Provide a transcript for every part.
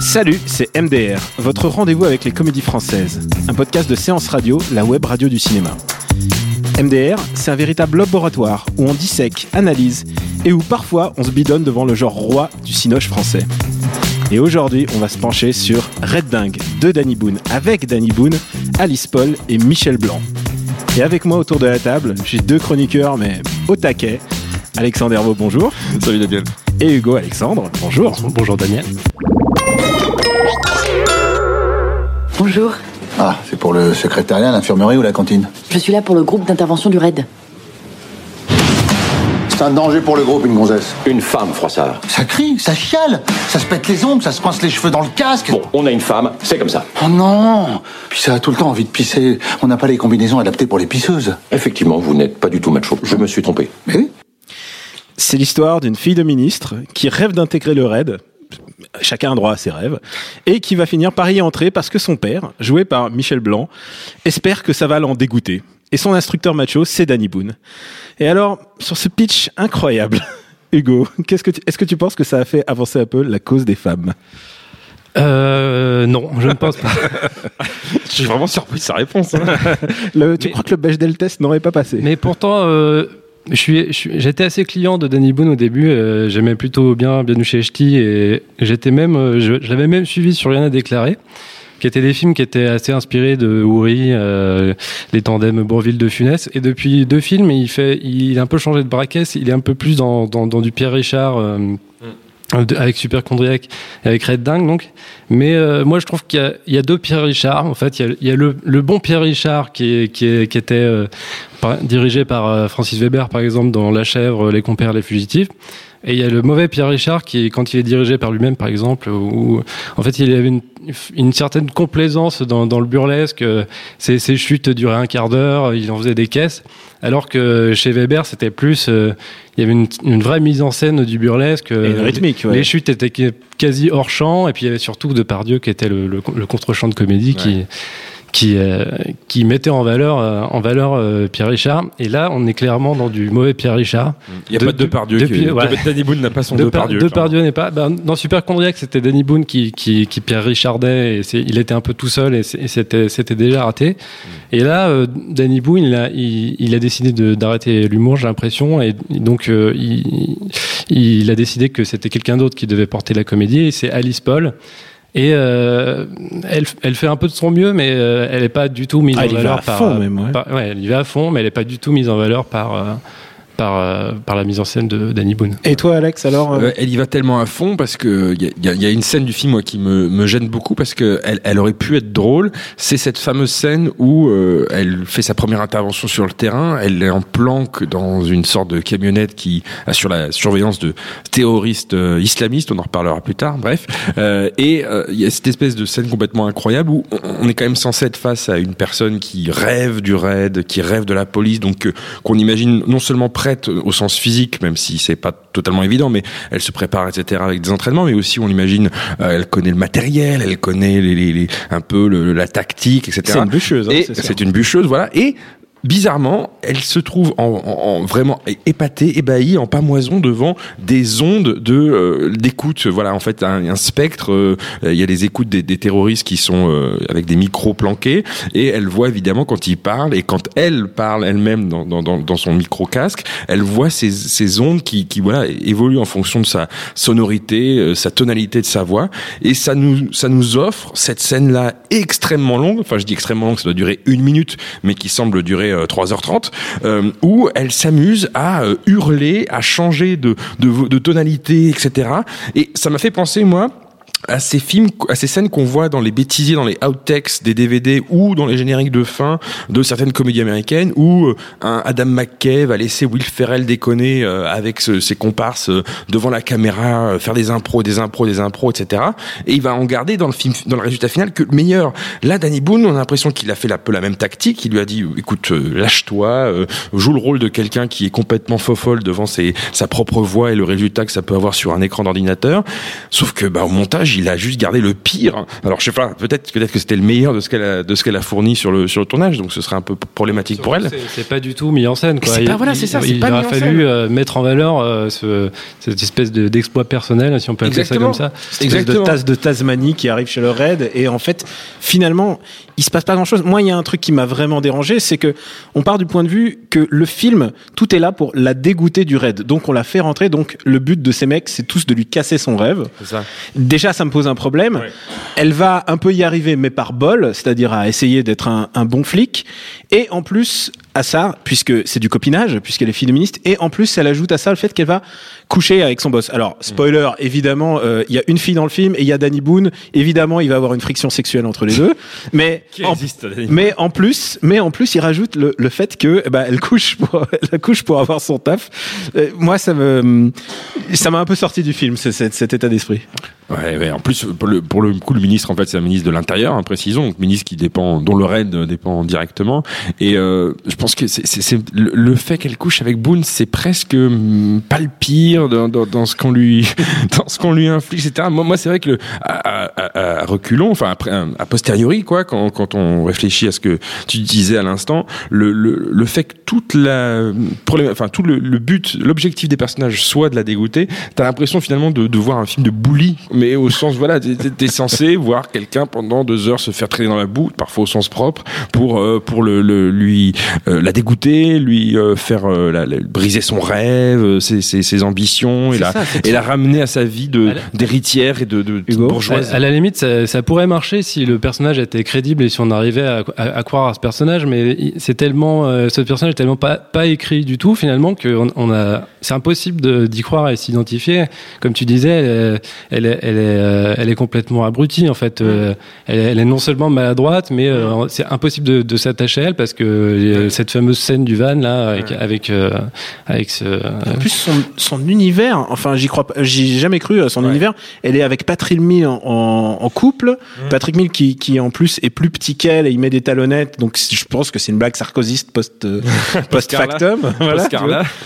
Salut, c'est MDR, votre rendez-vous avec les comédies françaises, un podcast de séance radio, la web radio du cinéma. MDR, c'est un véritable laboratoire où on dissèque, analyse et où parfois on se bidonne devant le genre roi du cinoche français. Et aujourd'hui, on va se pencher sur Red Dingue de Danny Boone avec Danny Boone, Alice Paul et Michel Blanc. Et avec moi autour de la table, j'ai deux chroniqueurs mais au taquet. Alexandre Herbeau, bonjour. Salut Daniel. Et Hugo Alexandre, bonjour. Bonjour Daniel. Bonjour, Ah, c'est pour le secrétariat, l'infirmerie ou la cantine je suis là pour le groupe d'intervention du RAID. C'est un danger pour le groupe, une gonzesse. Une femme, Froissart. Ça crie, ça chiale, ça se pète les ongles, ça se coince les cheveux dans le casque. Bon, on a une femme, c'est comme ça. Oh non Puis ça a tout le temps envie de pisser. On n'a pas les combinaisons adaptées pour les pisseuses. Effectivement, vous n'êtes pas du tout macho. Je me suis trompé. Mais oui C'est l'histoire d'une fille de ministre qui rêve d'intégrer le RAID. Chacun a droit à ses rêves. Et qui va finir par y entrer parce que son père, joué par Michel Blanc, espère que ça va l'en dégoûter. Et son instructeur macho, c'est Danny Boone. Et alors, sur ce pitch incroyable, Hugo, qu'est-ce que tu- est-ce que tu penses que ça a fait avancer un peu la cause des femmes? Euh, non, je ne pense pas. Je suis vraiment surpris de sa réponse. hein. Le- Tu Mais- crois que le Bechdel test n'aurait pas passé? Mais pourtant, euh, j'étais assez client de Danny Boone au début. euh, J'aimais plutôt bien Bienvenue chez Ch'ti et j'étais même, euh, je, l'avais même suivi sur Rien à déclarer, qui étaient des films qui étaient assez inspirés de Houry, euh, les tandems Bourville de Funès. Et depuis deux films, il fait, il a un peu changé de braquet. Il est un peu plus dans, dans, du Pierre Richard. euh, avec Superchondriac et avec Red Dingue donc. Mais euh, moi je trouve qu'il y a, deux Pierre Richard en fait. Il y a, il le, bon Pierre Richard qui, qui, qui était euh, dirigé par euh, Francis Weber par exemple dans La Chèvre, Les Compères, Les Fugitifs et il y a le mauvais Pierre Richard qui, quand il est dirigé par lui-même, par exemple, où en fait il avait une, une certaine complaisance dans, dans le burlesque. euh, Ses, ses chutes duraient un quart d'heure, il en faisait des caisses. Alors que chez Weber, c'était plus, euh, il y avait une, une vraie mise en scène du burlesque. Et une euh, rythmique, ouais. Les chutes étaient quasi hors champ, et puis il y avait surtout Depardieu qui était le, le, le contre-champ de comédie qui qui euh, qui mettait en valeur euh, en valeur euh, Pierre Richard. Et là, on est clairement dans du mauvais Pierre Richard. Il n'y a De- pas de Depardieu. depuis- qui- ouais. Danny Boone n'a pas son De Depardieu. Depardieu n'est pas. Ben, dans Superchondriac, c'était Danny Boone qui, qui, qui Pierre Richardait et il était un peu tout seul et c'était c'était déjà raté. Et là, euh, Danny Boone, il a, il, il a décidé de- d'arrêter l'humour, j'ai l'impression, et donc euh, il, il a décidé que c'était quelqu'un d'autre qui devait porter la comédie. Et c'est Alice Paul. Et euh, elle, elle fait un peu de son mieux, mais euh, elle n'est pas du tout mise Ah, en elle y va valeur à par. fond, même, ouais. par- ouais, elle y va à fond, mais elle n'est pas du tout mise en valeur par. Par, euh, par la mise en scène de Danny Boone. Et toi, Alex, alors euh, Euh, elle y va tellement à fond parce que il y a, y a- il y a une scène du film moi, qui me, me gêne beaucoup parce que elle, elle aurait pu être drôle. C'est cette fameuse scène où euh, elle fait sa première intervention sur le terrain. Elle est en planque dans une sorte de camionnette qui assure la surveillance de terroristes euh, islamistes. On en reparlera plus tard. Bref, Euh, et euh, il y a cette espèce de scène complètement incroyable où on, on est quand même censé être face à une personne qui rêve du raid, qui rêve de la police, donc euh, qu'on imagine non seulement prête au sens physique, même si c'est pas totalement évident, mais elle se prépare, etc., avec des entraînements, mais aussi on imagine, euh, elle connaît le matériel, elle connaît les, les- les- un peu le- la tactique, etc. c'est une bûcheuse. hein, c'est une bûcheuse, voilà. Et bizarrement, elle se trouve en, en- en vraiment épatée, ébahie, en pamoison devant des ondes de euh, d'écoute. Voilà, en fait, un, un spectre. euh, Il y a les écoutes des, des terroristes qui sont euh, avec des micros planqués, et elle voit évidemment quand ils parlent et quand elle parle elle-même dans, dans, dans, son micro casque, elle voit ces, ces ondes qui, qui voilà évoluent en fonction de sa sonorité, euh, sa tonalité de sa voix, et ça nous ça nous offre cette scène-là extrêmement longue. Enfin, je dis extrêmement longue, ça doit durer une minute, mais qui semble durer euh, 3h30, euh, où elle s'amuse à euh, hurler, à changer de, de, de tonalité, etc. Et ça m'a fait penser, moi, à ces films, à ces scènes qu'on voit dans les bêtisiers, dans les outtakes des DVD ou dans les génériques de fin de certaines comédies américaines où euh, un Adam McKay va laisser Will Ferrell déconner euh, avec ses comparses euh, devant la caméra, faire des impros, des impros, des impros, etc. Et il va en garder dans le film, dans le résultat final que le meilleur. Là, Danny Boone, on a l'impression qu'il a fait un peu la même tactique. Il lui a dit, écoute, lâche-toi, joue le rôle de quelqu'un qui est complètement fofolle devant ses, sa propre voix et le résultat que ça peut avoir sur un écran d'ordinateur. Sauf que, bah, au montage, il a juste gardé le pire. Alors, je sais pas, peut-être, peut-être que c'était le meilleur de ce qu'elle a, de ce qu'elle a fourni sur le, sur le tournage, donc ce serait un peu problématique pour elle. C'est- pas du tout mis en scène. Quoi. Pas- Il- voilà, c'est ça, Il, c'est il pas aurait fallu euh, mettre en valeur euh, ce, cette espèce de- d'exploit personnel, si on peut appeler Exactement. ça comme ça. Cette espèce de tasse de Tasmanie qui arrive chez le raid et en fait finalement il se passe pas grand chose moi il y a un truc qui m'a vraiment dérangé c'est que on part du point de vue que le film tout est là pour la dégoûter du raid donc on l'a fait rentrer donc le but de ces mecs c'est tous de lui casser son rêve C'est ça. déjà ça me pose un problème. Elle va un peu y arriver mais par bol c'est-à-dire à essayer d'être un, un bon flic. Et en plus à ça puisque c'est du copinage puisqu'elle est féministe et en plus elle ajoute à ça le fait qu'elle va coucher avec son boss. Alors spoiler évidemment euh, il y a une fille dans le film et il y a Danny Boone. Évidemment il va avoir une friction sexuelle entre les deux. Mais en, mais en plus mais en plus il rajoute le, le fait que eh ben, elle couche pour elle couche pour avoir son taf. Euh, moi ça me ça m'a un peu sorti du film ce- cet, cet état d'esprit Ouais, ouais, en plus, pour le, pour le coup, le ministre, en fait, c'est un ministre de l'Intérieur, hein, précisons, donc ministre qui dépend, dont le raid dépend directement. Et euh, je pense que c'est, c'est, c'est- le, fait qu'elle couche avec Boone, c'est presque hum, pas le pire dans, dans, dans ce qu'on lui, dans ce qu'on lui inflige, etc. Moi, moi, c'est vrai que le, à, à, à reculons, enfin après, à posteriori, quoi, quand, quand on réfléchit à ce que tu disais à l'instant, le, le, le fait que toute la, problème, enfin tout le, le but, l'objectif des personnages soit de la dégoûter, t'as l'impression finalement de, de voir un film de bully, mais au sens voilà, t'es- censé voir quelqu'un pendant deux heures se faire traîner dans la boue, parfois au sens propre, pour euh, pour le, le lui euh, la dégoûter, lui euh, faire euh, la- la- briser son rêve, euh, ses, ses, ses ambitions, et la ça, et la ramener à sa vie de d'héritière et de, de Hugo bourgeoise. La limite, ça, pourrait marcher si le personnage était crédible et si on arrivait à, croire à ce personnage, mais c'est tellement, euh, ce personnage est tellement pas, écrit du tout finalement que on, on a, c'est impossible de- d'y croire et s'identifier. Comme tu disais, elle, est- elle, est, elle, est, euh, elle est complètement abrutie en fait. Euh, Elle, est- elle est non seulement maladroite, mais euh, c'est impossible de, de s'attacher à elle parce que euh, cette fameuse scène du van là, avec, avec, euh, avec ce. En plus, son, son univers, enfin, j'y crois pas, j'y ai jamais cru à son univers. Elle est avec Patrick Mill en, en, en couple. Patrick Mill qui, qui, en plus, est plus petit qu'elle et il met des talonnettes. Donc, je pense que c'est une blague sarkozyste post, euh, post-factum. voilà.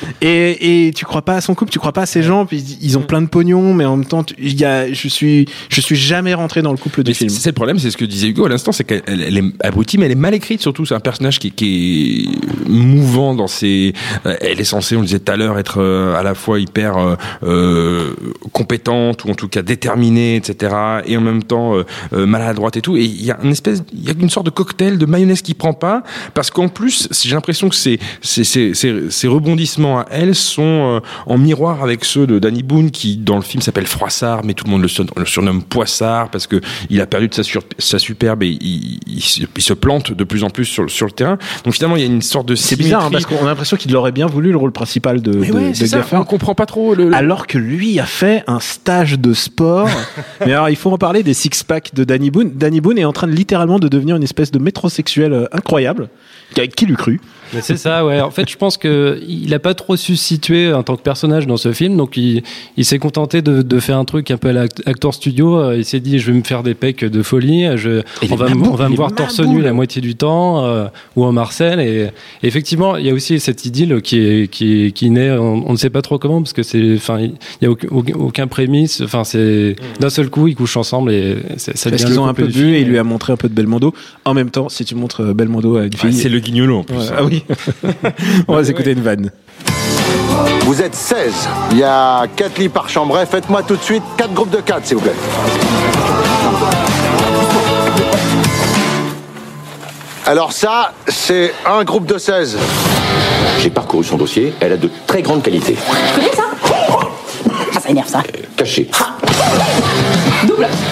Et, et tu crois pas à son couple, tu crois pas à ces gens, puis ils- ont plein de pognon, mais en même temps, il y a, je suis, je suis jamais rentré dans le couple du Mais film. c'est le problème, c'est ce que disait Hugo à l'instant, c'est qu'elle elle est abrutie, mais elle est mal écrite surtout. C'est un personnage qui, qui est mouvant dans ses. euh, Elle est censée, on le disait tout à l'heure, être euh, à la fois hyper euh, compétente ou en tout cas déterminée, etc. Et en même temps euh, maladroite et tout. Et il y a une espèce, il y a une sorte de cocktail de mayonnaise qui prend pas, parce qu'en plus, j'ai l'impression que ces, ces, ces, ces rebondissements à elle sont euh, en miroir avec ceux de Danny Boone, qui dans le film s'appelle Froissart, mais tout le monde le, surnomme Poissard parce que il a perdu de sa, sur- sa superbe et il, il se, il se plante de plus en plus sur, le- sur le terrain. Donc finalement, il y a une sorte de C'est bizarre, hein, parce qu'on a l'impression qu'il aurait bien voulu le rôle principal de, Mais de, ouais, de ça, on comprend pas trop le. le- Alors que lui a fait un stage de sport. Mais alors, il faut en parler des six-packs de Danny Boone. Danny Boone est en train de littéralement de devenir une espèce de métrosexuel euh, incroyable. Qui l'eût cru c'est ça, ouais. En fait, je pense que il a pas trop su se situer en tant que personnage dans ce film, donc il, il s'est contenté de, de faire un truc un peu à l'acteur studio. Il s'est dit, je vais me faire des pecs de folie. Je, on va, on va me voir torse nu la moitié du temps, euh, ou en Marcel. Et, et effectivement, il y a aussi cette idylle qui est qui, naît. On, on ne sait pas trop comment parce que c'est, enfin, il y a aucun, aucun- prémisse. Enfin, c'est d'un seul coup, ils couchent ensemble et c'est- ça Parce qu'ils ont un peu film. et il lui a montré un peu de Belmondo. En même temps, si tu montres euh, Belmondo à une Ah, fille. c'est le guignolo en plus. Ouais, ah oui. On va s'écouter une vanne. Vous êtes 16. Il y a 4 lits par chambre. Faites-moi tout de suite 4 groupes de 4, s'il vous plaît. Alors ça, c'est un groupe de 16. J'ai parcouru son dossier, elle a de très grandes qualités. Tu connais ça? Ah, ça énerve ça. Cachée.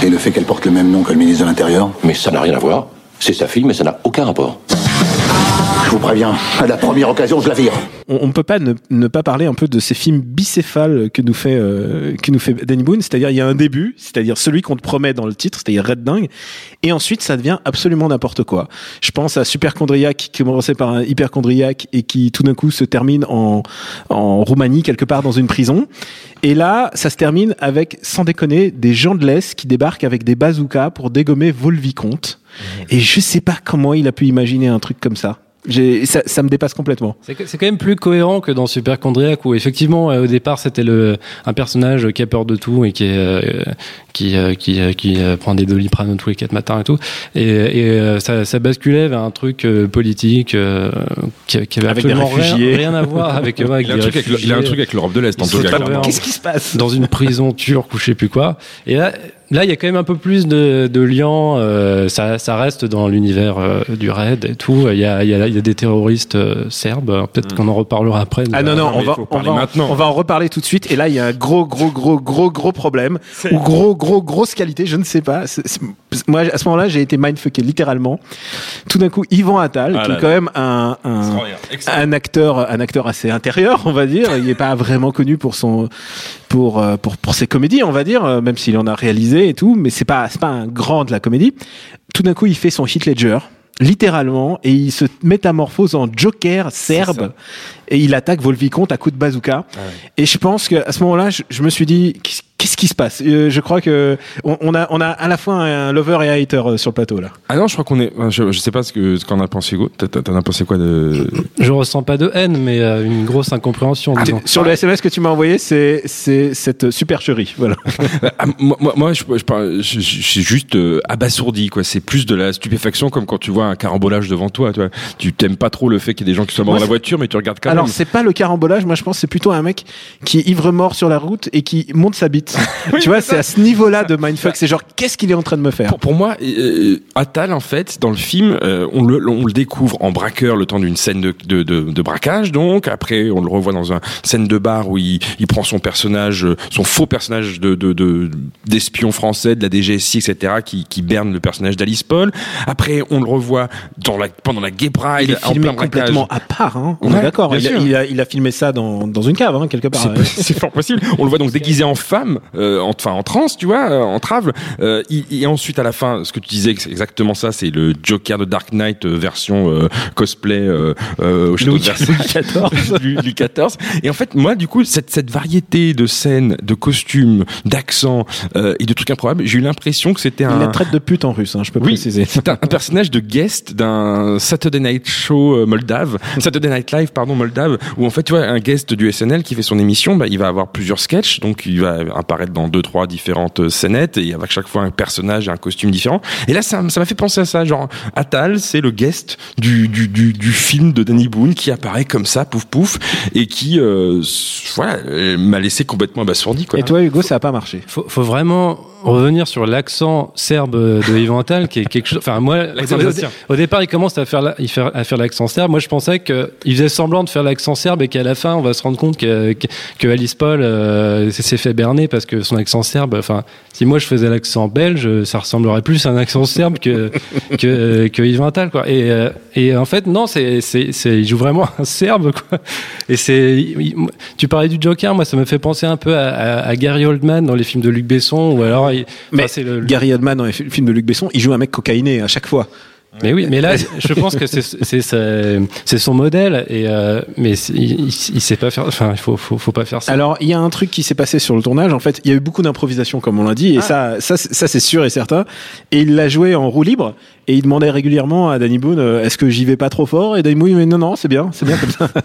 Et le fait qu'elle porte le même nom que le ministre de l'Intérieur? Mais ça n'a rien à voir. C'est sa fille, mais ça n'a aucun rapport. Vous préviens, à la première occasion, je la vire. on ne peut pas ne, ne pas parler un peu de ces films bicéphales que nous fait euh, que nous fait Danny Boone, c'est-à-dire il y a un début, c'est-à-dire celui qu'on te promet dans le titre, c'est-à-dire Red Dingue, et ensuite ça devient absolument n'importe quoi. Je pense à Superchondriac qui commençait par un hyperchondriac et qui tout d'un coup se termine en en Roumanie quelque part dans une prison. Et là, ça se termine avec, sans déconner, des gens de l'Est qui débarquent avec des bazookas pour dégommer Volvicomte. Et je sais pas comment il a pu imaginer un truc comme ça. J'ai- Ça, ça me dépasse complètement. C'est quand même plus cohérent que dans Superchondriac où effectivement euh, au départ c'était le un personnage qui a peur de tout et qui est, euh, qui euh, qui euh, qui euh, prend des doliprane tous les quatre matins et tout et, et euh, ça, ça basculait vers un truc euh, politique euh, qui, qui avait Avec absolument rien, rien à voir avec, euh, avec Il a un des truc avec, le- il a un truc avec l'Europe de l'Est en tout cas. Qu'est-ce qui se passe? dans une prison turque ou je sais plus quoi. Et là, là, il y a quand même un peu plus de, de liens. euh, ça, ça reste dans l'univers euh, du raid et tout. Il y a, il y a, il y a des terroristes euh, serbes. Peut-être qu'on en reparlera après. Ah non, non, non, on va, on, va en, on va en reparler tout de suite. Et là, il y a un gros, gros, gros, gros, gros problème. Ou gros, gros, grosse qualité, je ne sais pas. C'est- c'est- moi, à ce moment-là, j'ai été mindfucké, littéralement. Tout d'un coup, Yvan Attal, Ah qui là est quand même un, un, un acteur, un acteur assez intérieur, on va dire. Il n'est pas vraiment connu pour son, pour, euh, pour, pour ses comédies, on va dire, euh, même s'il en a réalisé et tout, mais c'est pas, c'est pas un grand de la comédie. Tout d'un coup, il fait son hit Ledger. Littéralement, et il se métamorphose en Joker serbe et il attaque Volvicomte à coups de bazooka. Et je pense qu'à ce moment-là, je, je me suis dit, qu'est-ce qui se passe Euh, Je crois que on, on a, on a à la fois un lover et un hater euh, sur le plateau là. Ah non, je crois qu'on est. Je, je sais pas ce que ce qu'en a pensé Hugo. T'as- t'as- T'en as pensé quoi de Je ressens pas de haine, mais euh, une grosse incompréhension. disons. Sur le SMS que tu m'as envoyé, c'est c'est cette supercherie. Voilà. Ah, moi, moi, moi, je, je, parle- je, je- je suis juste euh, abasourdi, quoi. C'est plus de la stupéfaction, comme quand tu vois un carambolage devant toi. Tu vois. Tu t'aimes pas trop le fait qu'il y ait des gens qui soient morts dans la voiture, mais tu regardes quand Alors même. c'est pas le carambolage, moi je pense que c'est plutôt un mec qui est ivre mort sur la route et qui monte sa bite. tu vois, c'est à ce niveau-là de mindfuck. C'est genre qu'est-ce qu'il est en train de me faire Pour, pour moi, euh, Attal, en fait, dans le film, euh, on, le, on le découvre en braqueur le temps d'une scène de, de, de, de braquage, donc. Après, on le revoit dans une scène de bar où il, il prend son personnage, euh, son faux personnage de, de, de- d'espion français, de la DGSI, etc., qui, qui berne le personnage d'Alice Paul. Après, on le revoit dans la, pendant la Gay Pride, Il est en filmé braquage. complètement à part. Hein. On Ouais, est d'accord. Il, a- sûr. il a, il a filmé ça dans, dans une cave hein, quelque part. C'est- C'est fort possible. On le voit donc déguisé en femme, euh, en- enfin en transe, tu vois, euh, en trave. Euh, il- et ensuite, à la fin, ce que tu disais, c'est exactement ça, c'est le Joker de Dark Knight euh, version euh, cosplay euh, euh, au château Louis de Versailles. Louis XIV. Et en fait, moi, du coup, cette, cette variété de scènes, de costumes, d'accents euh, et de trucs improbables, j'ai eu l'impression que c'était un. la traite de pute en russe, hein, je peux Oui, préciser. c'est un, un personnage de guest d'un Saturday Night Show moldave, Saturday Night Live, pardon, moldave, où en fait, tu vois, un guest du SNL qui fait son émission, bah, il va avoir plusieurs sketchs, donc il va apparaître dans deux, trois différentes euh, scénettes, et avec chaque fois un personnage et un costume différent. Et là, ça ça m'a fait penser à ça, genre, Atal, c'est le guest du, du, du, du film de Danny Boone qui apparaît comme ça, pouf pouf, et qui, euh, voilà, euh, m'a laissé complètement abasourdi, quoi. Et toi, Hugo, ça a pas marché? Faut, faut vraiment revenir sur l'accent serbe de Yvan Attal, qui est quelque chose. Enfin, moi, au, départ, il commence à faire, la- il fait- à faire l'accent serbe. Moi, je pensais qu'il faisait semblant de faire l'accent serbe et qu'à la fin, on va se rendre compte que, que, que Alice Paul euh, s'est fait berner parce que son accent serbe. Enfin, si moi je faisais l'accent belge, ça ressemblerait plus à un accent serbe que que, que Yvan Attal, quoi. Et, euh, et en fait, non, c'est c'est c'est il joue vraiment un serbe, quoi. Et c'est il- tu parlais du Joker, moi, ça me fait penser un peu à, à, à Gary Oldman dans les films de Luc Besson, ou alors il- Mais enfin, le, Gary Oldman dans les fi- films de Luc Besson, il joue un mec cocaïné à chaque fois. Mais oui, mais là, je pense que c'est son modèle, et euh, mais il, il, il sait pas faire. Enfin, il faut faut, faut pas faire ça. Alors, il y a un truc qui s'est passé sur le tournage. En fait, il y a eu beaucoup d'improvisation, comme on l'a dit, et ça, ça, c'est- ça c'est sûr et certain. Et il l'a joué en roue libre, et il demandait régulièrement à Danny Boone, euh, est-ce que j'y vais pas trop fort? Et Danny Boone, mais non, non, c'est bien, c'est bien comme ça.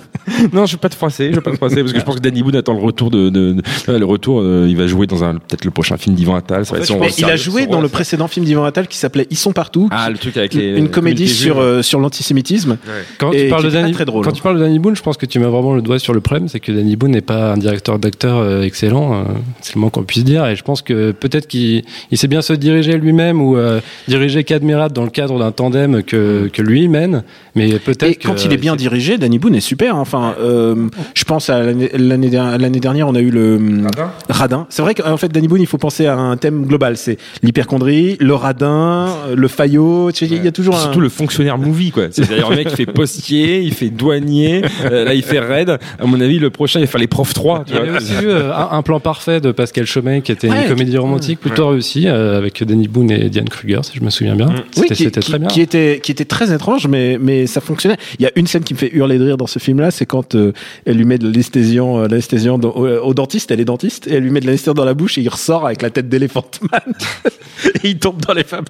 Non, je vais pas te froisser, je vais pas te froisser parce que je pense que Danny Boone attend le retour de, de, de- le retour. euh, il va jouer dans un peut-être le prochain film d'Ivan Attal. Ça va être son- Mais il a joué dans rôle, le précédent film d'Ivan Attal qui s'appelait Ils sont partout. Ah, le truc avec les une comédie sur euh, sur l'antisémitisme. Quand et tu parles de Danny, très drôle. quand tu parles de Danny Boone, je pense que tu mets vraiment le doigt sur le problème, c'est que Danny Boone n'est pas un directeur d'acteur euh, excellent, euh, c'est le moins qu'on puisse dire. Et je pense que peut-être qu'il il sait bien se diriger lui-même ou euh, diriger Cadmerat dans le cadre d'un tandem que, que lui mène. Mais peut-être Et quand que- il est bien dirigé, Danny Boone est super. hein. Enfin, euh, je pense à l'année l'année der- l'année dernière, on a eu le hum, radin. C'est vrai qu'en fait, Danny Boone, il faut penser à un thème global. C'est l'hyperchondrie, le radin, le faillot. Tu sais, Il y a toujours un. Surtout le fonctionnaire movie, quoi. C'est-à-dire le mec qui fait postier, il fait douanier, euh, là il fait raid. À mon avis, le prochain il va faire les profs 3. Il y avait aussi eu euh, un, un plan parfait de Pascal Chomet qui était Ouais, une comédie romantique plutôt réussie euh, avec Danny Boone et Diane Kruger, si je me souviens bien. Oui, C'était très bien. qui était qui était très étrange, mais mais ça fonctionnait. Il y a une scène qui me fait hurler de rire dans ce film-là, c'est quand euh, elle lui met de l'anesthésiant, euh, l'anesthésiant au dentiste, elle est dentiste, et elle lui met de l'anesthésiant dans la bouche et il ressort avec la tête d'éléphant man et il tombe dans les femmes.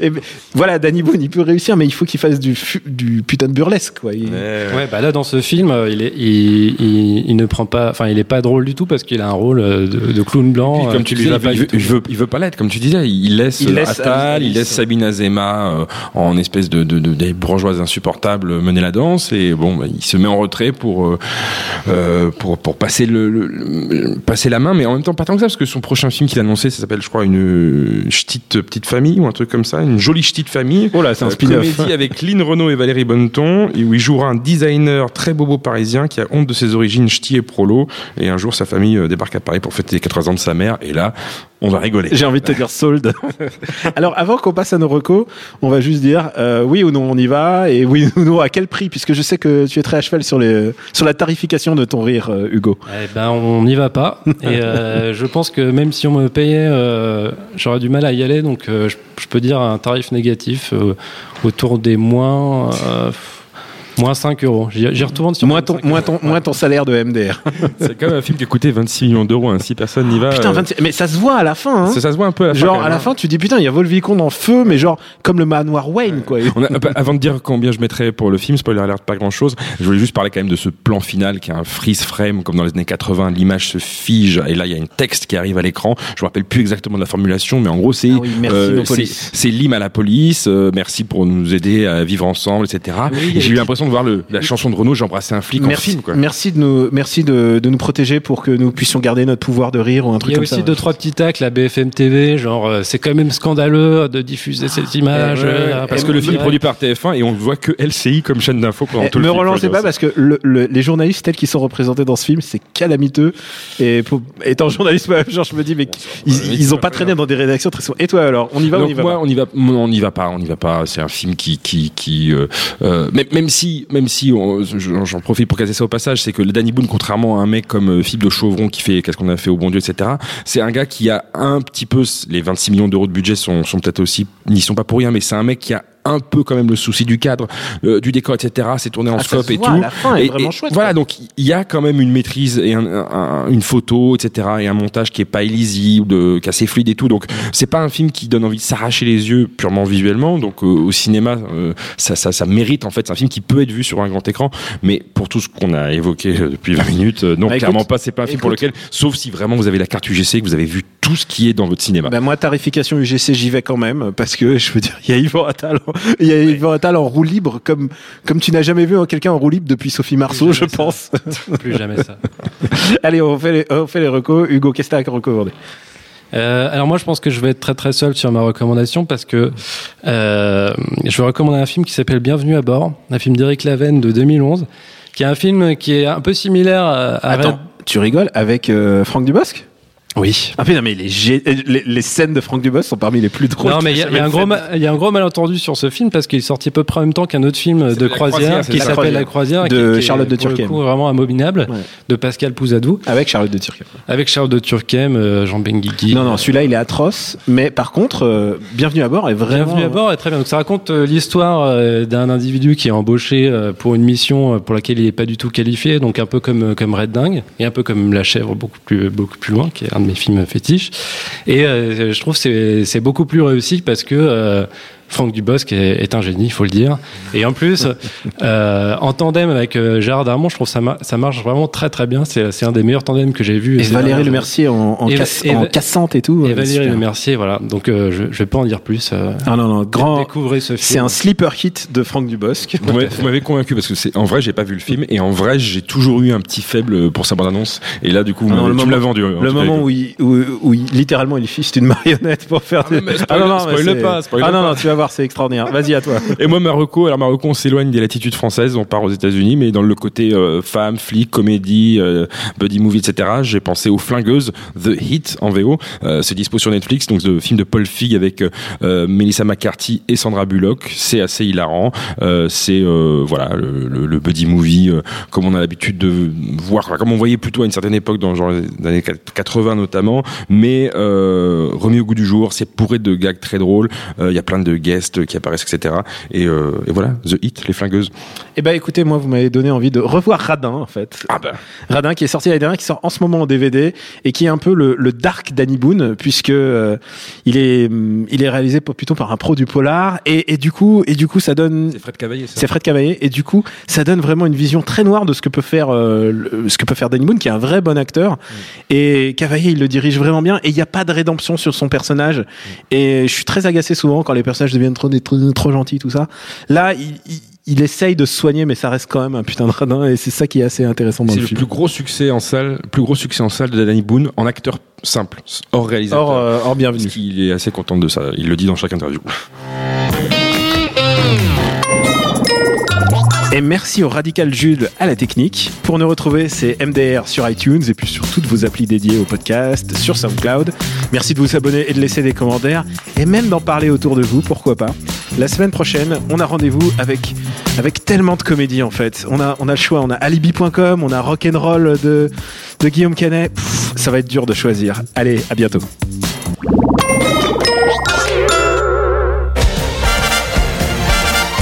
Et ben, voilà, Danny Boone, il peut réussir, mais il faut qu'il fasse du putain de burlesque, quoi. Il- Ouais, bah là dans ce film, euh, il, est, il, il, il ne prend pas, enfin il est pas drôle du tout parce qu'il a un rôle euh, de, de clown blanc. Puis, euh, comme qui tu lui disais, il pas veut, veut, pas l'être, comme tu disais. Il laisse, Il laisse Attal, il laisse Sabine Azema euh, en espèce de, de, de- des bourgeoises insupportables mener la danse et bon, bah, il se met en retrait pour euh, euh, pour pour passer le, le- le- passer la main, mais en même temps pas tant que ça parce que son prochain film qu'il a annoncé, ça s'appelle, je crois, une ch'tite petite famille ou un truc comme ça, une jolie ch'tite famille. Oh là, c'est un Euh, spin-off. Comédie avec Lynn Renault et Valérie Bonneton, et où il jouera un designer très bobo parisien qui a honte de ses origines ch'ti et prolo. Et un jour, sa famille euh, débarque à Paris pour fêter les 80 ans de sa mère. Et là, on va rigoler. J'ai envie de te dire sold. Alors, avant qu'on passe à nos recos, on va juste dire euh, oui ou non on y va et oui ou non à quel prix, puisque je sais que tu es très à cheval sur les sur la tarification de ton rire, euh, Hugo. Eh ben, on n'y va pas. Et euh, je pense que même si on me payait, euh, j'aurais du mal à y aller. Donc, euh, je, je peux dire un tarif négatif euh, autour des moins, euh, moins 5 euros. J'y retourne sur Moins ton, 25 moins ton, moins ton salaire de MDR. C'est quand même un film qui a coûté 26 millions d'euros. Hein. Si personne n'y va, Putain, euh, 26 mais ça se voit à la fin. Hein. ça, ça se voit un peu à la fin. genre à la fin, tu dis putain, il y a Volvicombe en feu, mais genre comme le manoir Wayne, quoi. On a- avant de dire combien je mettrais pour le film, spoiler alert, pas grand chose. Je voulais juste parler quand même de ce plan final qui est un freeze frame, comme dans les années 80. L'image se fige et là il y a un texte qui arrive à l'écran. Je me rappelle plus exactement de la formulation, mais en gros c'est Ah oui, merci, nos c'est l'hymne à la police. euh, merci pour nous aider à vivre ensemble, etc. Oui, J'ai eu l'impression de voir le, la chanson de Renault. J'ai embrassé un flic en Merci, film. Quoi. merci de nous, merci de, de nous protéger pour que nous puissions garder notre pouvoir de rire ou un Il truc y a comme aussi ça. deux trois petits tacs la BFM TV, genre euh, c'est quand même scandaleux de diffuser cette image. Euh, parce en que le film est produit par TF1 et on ne voit que LCI comme chaîne d'info pendant Eh, tout le me film. relancez pas parce que le- le- les journalistes tels qu'ils sont représentés dans ce film, c'est calamiteux. Et pour- étant journaliste, genre, je me dis, mais ils, ils ont pas traîné dans des rédactions très souvent. Et toi alors, on y va on y va moi, pas on y va, on n'y va pas, on n'y va pas. C'est un film qui, qui, qui, euh, euh, même, même si, même si, j'en profite pour caser ça au passage, c'est que le Danny Boone, contrairement à un mec comme euh, Philippe de Chauvron qui fait qu'est-ce qu'on a fait au bon Dieu, etc. C'est un gars qui a un petit peu les 26 millions d'euros de budget sont, sont peut-être aussi, n'y sont pas pour rien, mais c'est un mec qui a un peu quand même le souci du cadre, euh, du décor, etc. C'est tourné en Ah, scope et tout. La fin est Et- vraiment et chouette. Voilà, quoi. donc il y a quand même une maîtrise et un, un- une photo, etc. et un montage qui est pas illisible, qui est assez fluide et tout. Donc c'est pas un film qui donne envie de s'arracher les yeux purement visuellement. Donc euh, au cinéma, euh, ça, ça, ça mérite en fait. C'est un film qui peut être vu sur un grand écran, mais pour tout ce qu'on a évoqué euh, depuis 20 minutes, euh, non, Bah, écoute, clairement pas. C'est pas un film pour écoute. lequel, sauf si vraiment vous avez la carte UGC, que vous avez vu tout ce qui est dans votre cinéma. Ben moi, tarification UGC, j'y vais quand même parce que je veux dire, il y a Yvan Attal, en- il y a Yvan Attal en roue libre comme comme tu n'as jamais vu quelqu'un en roue libre depuis Sophie Marceau, je ça. pense. Plus jamais ça. Allez, on fait les, on fait les recos. Hugo, qu'est-ce que t'as à recommander? Euh, alors moi je pense que je vais être très très seul sur ma recommandation parce que euh, je vais recommander un film qui s'appelle Bienvenue à bord, un film d'Éric Laven de 2011, qui est un film qui est un peu similaire à... à Attends, tu rigoles avec euh, Franck Dubosc? Oui. Ah putain, mais les, gé- les, les scènes de Franck Dubosc sont parmi les plus drôles. Non mais il y, a- y un gros ma- y a un gros malentendu sur ce film parce qu'il est sorti à peu près en même temps qu'un autre film de La croisière, qui s'appelle Croisière. La Croisière De qui- qui est, Charlotte de pour le Turckheim. coup, vraiment abominable Ouais. de Pascal Pouzadou Avec Charlotte de Turckheim. avec Charles de Turckheim, euh, Jean Benguigui. Non, non, celui-là, il est atroce. Mais par contre, euh, Bienvenue à bord est vraiment. Bienvenue à bord est très bien. Donc ça raconte euh, l'histoire euh, d'un individu qui est embauché euh, pour une mission euh, pour laquelle il n'est pas du tout qualifié, donc un peu comme euh, comme Red Dingue et un peu comme La Chèvre beaucoup plus beaucoup plus loin, qui est un de mes films fétiches. Et euh, je trouve c'est c'est beaucoup plus réussi parce que euh, Franck Dubosc est, est un génie, il faut le dire. Et en plus, euh, en tandem avec euh, Gérard Darmon, je trouve que ça, ma- ça marche vraiment très très bien. C'est c'est un des meilleurs tandems que j'ai vu. Et Valérie Le Mercier en, en, Et- casse- et- en cassante et tout. Et euh, Valérie super. Le Mercier, voilà. Donc euh, je, je vais pas en dire plus. Euh, Ah non, non, grand. Découvrez ce film. C'est un sleeper hit de Franck Dubosc. Vous m'avez- vous m'avez convaincu parce que c'est en vrai j'ai pas vu le film et en vrai j'ai toujours eu un petit faible pour sa bande annonce et là du coup Ah non, le tu me l'as moment- vendu. en Le moment où il, où, où il- littéralement il fiste une marionnette pour faire Ah, mais spoil- spoil- mais spoil pas, spoil ah non, non, tu vas voir, c'est extraordinaire. Vas-y à toi. Et moi, Marocco, alors Marocco, on s'éloigne des latitudes françaises, on part aux États-Unis, mais dans le côté euh, femme, flic, comédie, euh, buddy movie, etc. J'ai pensé aux Flingueuses, The Hit en VO. Euh, c'est dispo sur Netflix, donc le film de Paul Feig avec Melissa McCarthy et Sandra Bullock. C'est assez hilarant. C'est voilà le, buddy movie comme on a l'habitude de voir, comme on voyait plutôt à une certaine époque dans les années 80 notamment, mais remis au goût du jour. C'est bourré de gags très drôles. Il y a plein de guests qui apparaissent, etc. Et, euh, et voilà, The Hit, les Flingueuses. Eh ben écoutez, moi vous m'avez donné envie de revoir Radin en fait. Ah bah. Radin qui est sorti l'année dernière, qui sort en ce moment en DVD et qui est un peu le, le dark Danny Boone puisque euh, il est hum, il est réalisé plutôt par un pro du polar et, et du coup et du coup ça donne C'est Fred Cavaillé, ça. c'est Fred Cavaillé et du coup ça donne vraiment une vision très noire de ce que peut faire euh, le- ce que peut faire Danny Boone qui est un vrai bon acteur et Cavaillé il le dirige vraiment bien et il n'y a pas de rédemption sur son personnage et je suis très agacé souvent quand les personnages deviennent trop trop, trop gentils tout ça là il, il, il essaye de se soigner mais ça reste quand même un putain de radin et c'est ça qui est assez intéressant dans C'est le, le film plus gros succès en salle, plus gros succès en salle de Danny Boone en acteur simple, hors réalisateur. hors, euh, hors bienvenue qu'il est assez content de ça. Il le dit dans chaque interview. Et merci au Radical Jules à la technique. Pour nous retrouver, c'est MDR sur iTunes et puis sur toutes vos applis dédiées au podcast, sur SoundCloud. Merci de vous abonner et de laisser des commentaires et même d'en parler autour de vous, pourquoi pas. La semaine prochaine, on a rendez-vous avec, avec tellement de comédies en fait. On a, on a le choix, on a alibi.com, on a rock'n'roll de, de Guillaume Canet. Ça va être dur de choisir. Allez, à bientôt.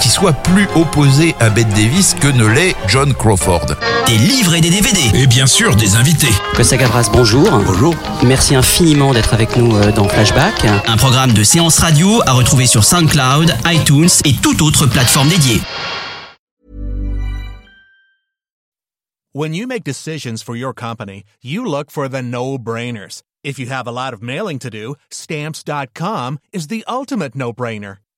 qui soit plus opposée à Bette Davis que ne l'est John Crawford. Des livres et des DVD. Et bien sûr, des invités. Costa Gavras, bonjour. Bonjour. Merci infiniment d'être avec nous euh, dans Flashback. Un programme de séance radio à retrouver sur SoundCloud, iTunes et toute autre plateforme dédiée. When you make decisions for your company, you look for the no-brainers. If you have a lot of mailing to do, stamps.com is the ultimate no-brainer.